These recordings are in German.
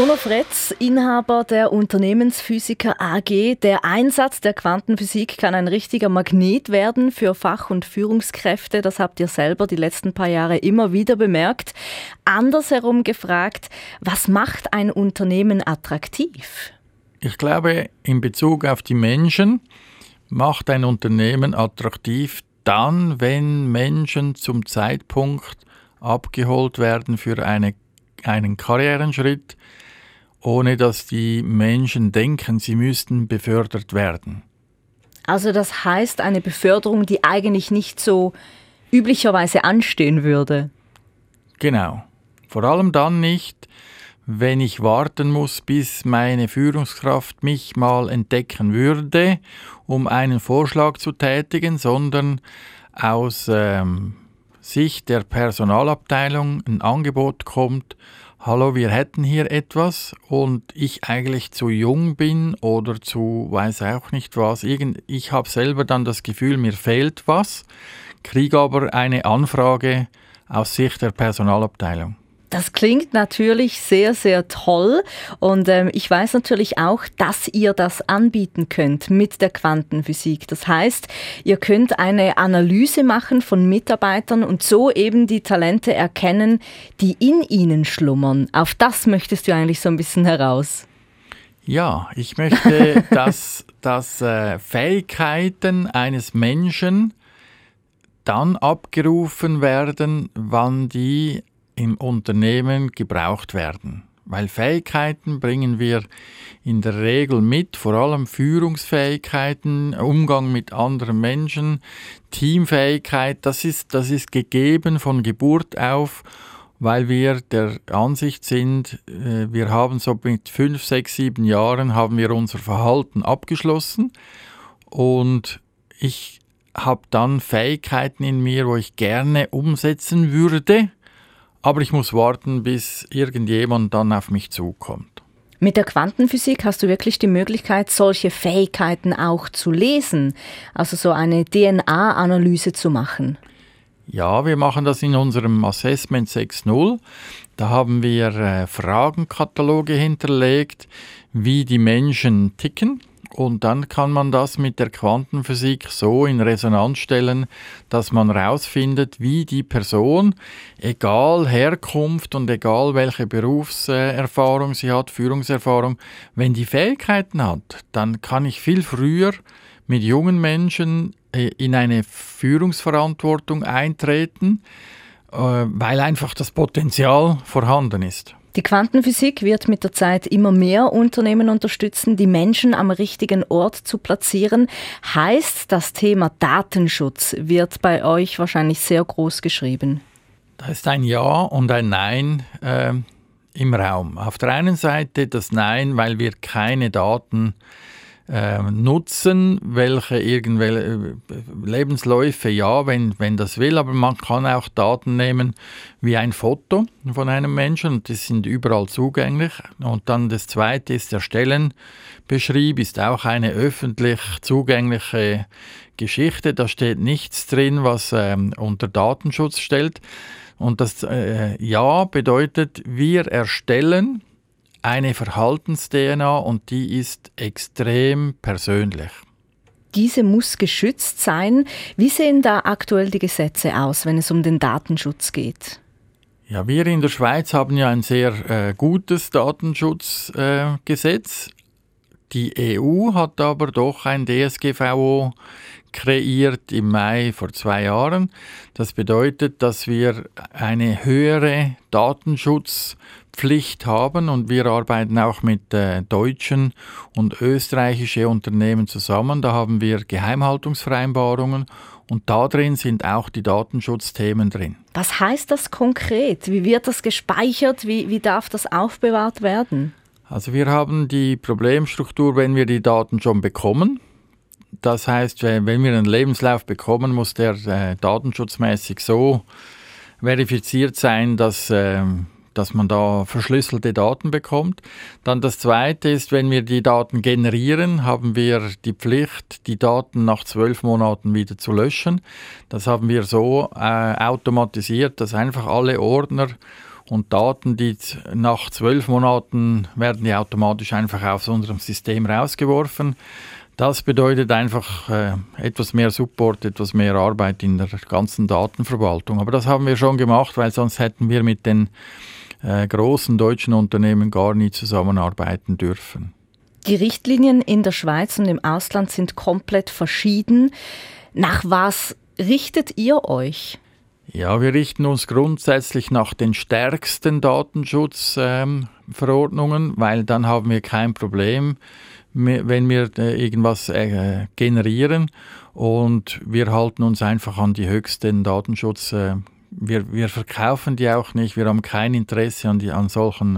Bruno Fretz, Inhaber der Unternehmensphysiker AG. Der Einsatz der Quantenphysik kann ein richtiger Magnet werden für Fach- und Führungskräfte. Das habt ihr selber die letzten paar Jahre immer wieder bemerkt. Andersherum gefragt, was macht ein Unternehmen attraktiv? Ich glaube, in Bezug auf die Menschen macht ein Unternehmen attraktiv dann, wenn Menschen zum Zeitpunkt abgeholt werden für eine, einen Karrierenschritt, ohne dass die Menschen denken, sie müssten befördert werden. Also das heißt eine Beförderung, die eigentlich nicht so üblicherweise anstehen würde. Genau. Vor allem dann nicht, wenn ich warten muss, bis meine Führungskraft mich mal entdecken würde, um einen Vorschlag zu tätigen, sondern aus ähm, Sicht der Personalabteilung ein Angebot kommt, hallo, wir hätten hier etwas und ich eigentlich zu jung bin oder zu weiß auch nicht was. Irgend, ich habe selber dann das Gefühl, mir fehlt was, kriege aber eine Anfrage aus Sicht der Personalabteilung. Das klingt natürlich sehr, sehr toll und ähm, ich weiß natürlich auch, dass ihr das anbieten könnt mit der Quantenphysik. Das heißt, ihr könnt eine Analyse machen von Mitarbeitern und so eben die Talente erkennen, die in ihnen schlummern. Auf das möchtest du eigentlich so ein bisschen heraus. Ja, ich möchte, dass, dass äh, Fähigkeiten eines Menschen dann abgerufen werden, wann die im Unternehmen gebraucht werden. Weil Fähigkeiten bringen wir in der Regel mit, vor allem Führungsfähigkeiten, Umgang mit anderen Menschen, Teamfähigkeit, das ist, das ist gegeben von Geburt auf, weil wir der Ansicht sind, äh, wir haben so mit fünf, sechs, sieben Jahren haben wir unser Verhalten abgeschlossen und ich habe dann Fähigkeiten in mir, wo ich gerne umsetzen würde aber ich muss warten, bis irgendjemand dann auf mich zukommt. Mit der Quantenphysik hast du wirklich die Möglichkeit, solche Fähigkeiten auch zu lesen, also so eine DNA-Analyse zu machen. Ja, wir machen das in unserem Assessment 6.0. Da haben wir äh, Fragenkataloge hinterlegt, wie die Menschen ticken und dann kann man das mit der Quantenphysik so in Resonanz stellen, dass man herausfindet, wie die Person, egal Herkunft und egal welche Berufserfahrung sie hat, Führungserfahrung, wenn die Fähigkeiten hat, dann kann ich viel früher mit jungen Menschen äh, in eine Führungsverantwortung eintreten, äh, weil einfach das Potenzial vorhanden ist. Die Quantenphysik wird mit der Zeit immer mehr Unternehmen unterstützen, die Menschen am richtigen Ort zu platzieren. Heißt, das Thema Datenschutz wird bei euch wahrscheinlich sehr groß geschrieben. Da ist ein Ja und ein Nein äh, im Raum. Auf der einen Seite das Nein, weil wir keine Daten äh, nutzen, welche irgendwelche äh, Lebensläufe, ja, wenn, wenn das will, aber man kann auch Daten nehmen wie ein Foto von einem Menschen und die sind überall zugänglich. Und dann das zweite ist der Stellenbeschrieb, ist auch eine öffentlich zugängliche Geschichte. Da steht nichts drin, was ähm, unter Datenschutz stellt. Und das äh, Ja bedeutet, wir erstellen eine Verhaltens-DNA und die ist extrem persönlich. Diese muss geschützt sein. Wie sehen da aktuell die Gesetze aus, wenn es um den Datenschutz geht? Ja, wir in der Schweiz haben ja ein sehr äh, gutes Datenschutzgesetz. Äh, die EU hat aber doch ein DSGVO kreiert im Mai vor zwei Jahren. Das bedeutet, dass wir eine höhere Datenschutzpflicht haben und wir arbeiten auch mit äh, deutschen und österreichischen Unternehmen zusammen. Da haben wir Geheimhaltungsvereinbarungen und da drin sind auch die Datenschutzthemen drin. Was heißt das konkret? Wie wird das gespeichert? Wie, wie darf das aufbewahrt werden? Also wir haben die Problemstruktur, wenn wir die Daten schon bekommen, das heißt, wenn wir einen Lebenslauf bekommen, muss der äh, datenschutzmäßig so verifiziert sein, dass, äh, dass man da verschlüsselte Daten bekommt. Dann das Zweite ist, wenn wir die Daten generieren, haben wir die Pflicht, die Daten nach zwölf Monaten wieder zu löschen. Das haben wir so äh, automatisiert, dass einfach alle Ordner Und Daten, die nach zwölf Monaten werden die automatisch einfach aus unserem System rausgeworfen. Das bedeutet einfach äh, etwas mehr Support, etwas mehr Arbeit in der ganzen Datenverwaltung. Aber das haben wir schon gemacht, weil sonst hätten wir mit den äh, großen deutschen Unternehmen gar nie zusammenarbeiten dürfen. Die Richtlinien in der Schweiz und im Ausland sind komplett verschieden. Nach was richtet ihr euch? Ja, wir richten uns grundsätzlich nach den stärksten Datenschutzverordnungen, ähm, weil dann haben wir kein Problem wenn wir äh, irgendwas äh, generieren und wir halten uns einfach an die höchsten Datenschutz. Äh, wir, wir verkaufen die auch nicht, wir haben kein Interesse an, die, an solchen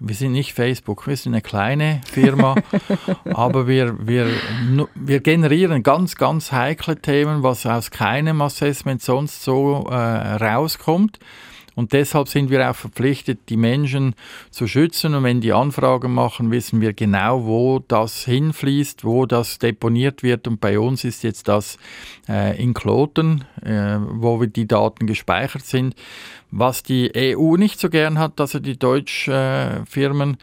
wir sind nicht Facebook, wir sind eine kleine Firma, aber wir, wir, wir generieren ganz, ganz heikle Themen, was aus keinem Assessment sonst so äh, rauskommt. Und deshalb sind wir auch verpflichtet, die Menschen zu schützen. Und wenn die Anfragen machen, wissen wir genau, wo das hinfließt, wo das deponiert wird. Und bei uns ist jetzt das äh, in Kloten, äh, wo die Daten gespeichert sind. Was die EU nicht so gern hat, also die Deutschfirmen, äh,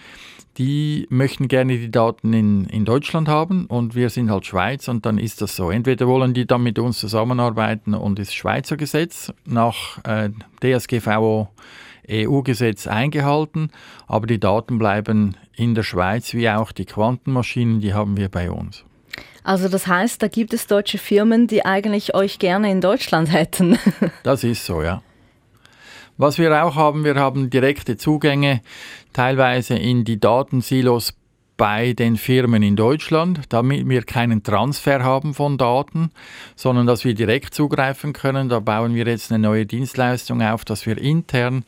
die möchten gerne die Daten in, in Deutschland haben und wir sind halt Schweiz und dann ist das so. Entweder wollen die dann mit uns zusammenarbeiten und das Schweizer Gesetz nach äh, DSGVO EU-Gesetz eingehalten, aber die Daten bleiben in der Schweiz, wie auch die Quantenmaschinen, die haben wir bei uns. Also das heißt, da gibt es deutsche Firmen, die eigentlich euch gerne in Deutschland hätten. das ist so, ja. Was wir auch haben, wir haben direkte Zugänge teilweise in die Datensilos bei den Firmen in Deutschland, damit wir keinen Transfer haben von Daten, sondern dass wir direkt zugreifen können. Da bauen wir jetzt eine neue Dienstleistung auf, dass wir intern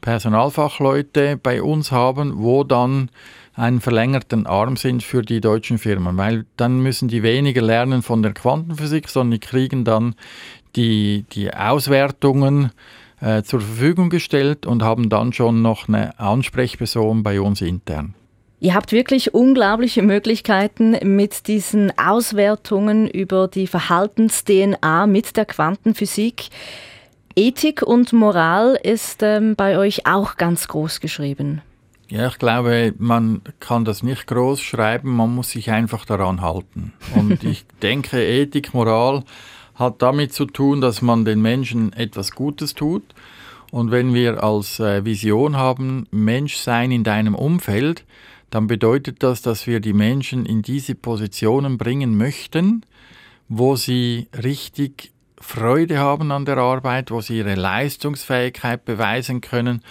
Personalfachleute bei uns haben, wo dann einen verlängerten Arm sind für die deutschen Firmen, weil dann müssen die weniger lernen von der Quantenphysik, sondern die kriegen dann die, die Auswertungen äh, zur Verfügung gestellt und haben dann schon noch eine Ansprechperson bei uns intern. Ihr habt wirklich unglaubliche Möglichkeiten mit diesen Auswertungen über die Verhaltens-DNA mit der Quantenphysik. Ethik und Moral ist ähm, bei euch auch ganz groß geschrieben. Ja, ich glaube, man kann das nicht groß schreiben, man muss sich einfach daran halten. Und ich denke, Ethik, Moral hat damit zu tun, dass man den Menschen etwas Gutes tut. Und wenn wir als äh, Vision haben, Mensch sein in deinem Umfeld, dann bedeutet das, dass wir die Menschen in diese Positionen bringen möchten, wo sie richtig Freude haben an der Arbeit, wo sie ihre Leistungsfähigkeit beweisen können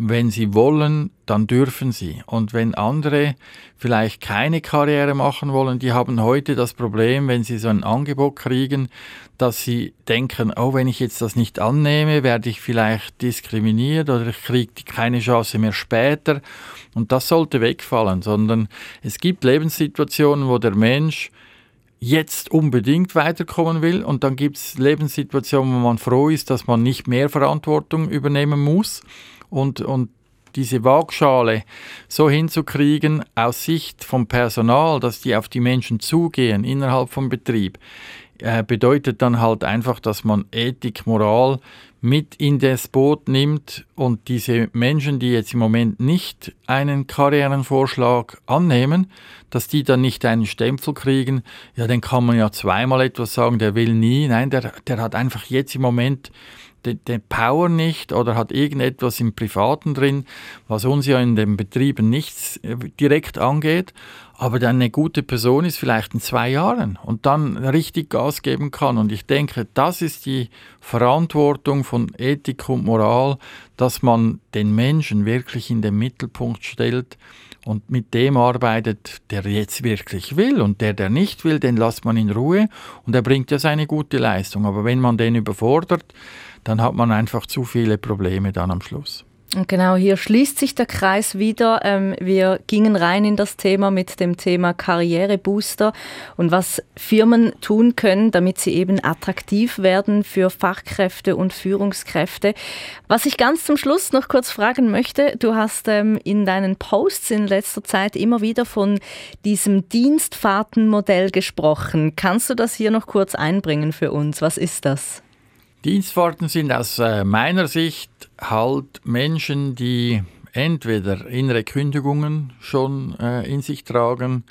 wenn sie wollen, dann dürfen sie. Und wenn andere vielleicht keine Karriere machen wollen, die haben heute das Problem, wenn sie so ein Angebot kriegen, dass sie denken, oh, wenn ich jetzt das nicht annehme, werde ich vielleicht diskriminiert oder ich kriege keine Chance mehr später. Und das sollte wegfallen, sondern es gibt Lebenssituationen, wo der Mensch jetzt unbedingt weiterkommen will und dann gibt es Lebenssituationen, wo man froh ist, dass man nicht mehr Verantwortung übernehmen muss und, und diese Waagschale so hinzukriegen aus Sicht vom Personal, dass die auf die Menschen zugehen innerhalb vom Betrieb, äh, bedeutet dann halt einfach, dass man Ethik, Moral mit in das Boot nimmt und diese Menschen, die jetzt im Moment nicht einen Karrierenvorschlag annehmen, dass die dann nicht einen Stempel kriegen, ja, dann kann man ja zweimal etwas sagen, der will nie, nein, der, der hat einfach jetzt im Moment den Power nicht oder hat irgendetwas im Privaten drin, was uns ja in den Betrieben nichts äh, direkt angeht, aber dann eine gute Person ist vielleicht in zwei Jahren und dann richtig Gas geben kann. Und ich denke, das ist die Verantwortung von Ethik und Moral, dass man den Menschen wirklich in den Mittelpunkt stellt und mit dem arbeitet, der jetzt wirklich will. Und der, der nicht will, den lässt man in Ruhe und er bringt ja seine gute Leistung. Aber wenn man den überfordert, dann hat man einfach zu viele Probleme dann am Schluss. Und genau hier schließt sich der Kreis wieder. Ähm, wir gingen rein in das Thema mit dem Thema Karrierebooster und was Firmen tun können, damit sie eben attraktiv werden für Fachkräfte und Führungskräfte. Was ich ganz zum Schluss noch kurz fragen möchte, du hast ähm, in deinen Posts in letzter Zeit immer wieder von diesem Dienstfahrtenmodell gesprochen. Kannst du das hier noch kurz einbringen für uns? Was ist das? Dienstfahrten sind aus äh, meiner Sicht halt Menschen, die entweder innere Kündigungen schon äh, in sich tragen,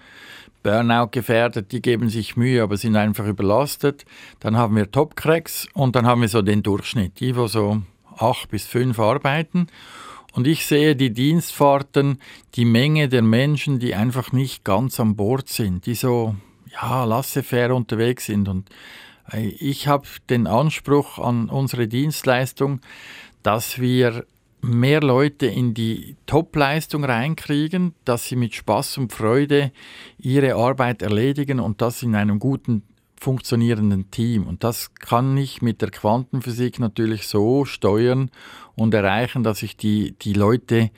Burnout gefährdet, die geben sich Mühe, aber sind einfach überlastet. Dann haben wir Top-Cracks und dann haben wir so den Durchschnitt, die, wo so acht bis fünf arbeiten. Und ich sehe die Dienstfahrten, die Menge der Menschen, die einfach nicht ganz an Bord sind, die so, ja, laissez-faire unterwegs sind. Und ich habe den Anspruch an unsere Dienstleistung, dass wir mehr Leute in die Topleistung reinkriegen, dass sie mit Spaß und Freude ihre Arbeit erledigen und das in einem guten funktionierenden Team. Und das kann ich mit der Quantenphysik natürlich so steuern und erreichen, dass ich die, die Leute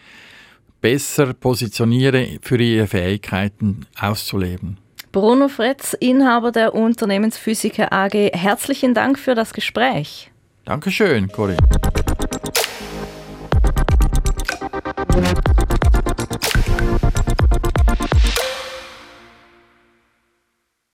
besser positioniere, für ihre Fähigkeiten auszuleben. Bruno Fretz, Inhaber der Unternehmensphysiker AG, herzlichen Dank für das Gespräch. Dankeschön, Corinne.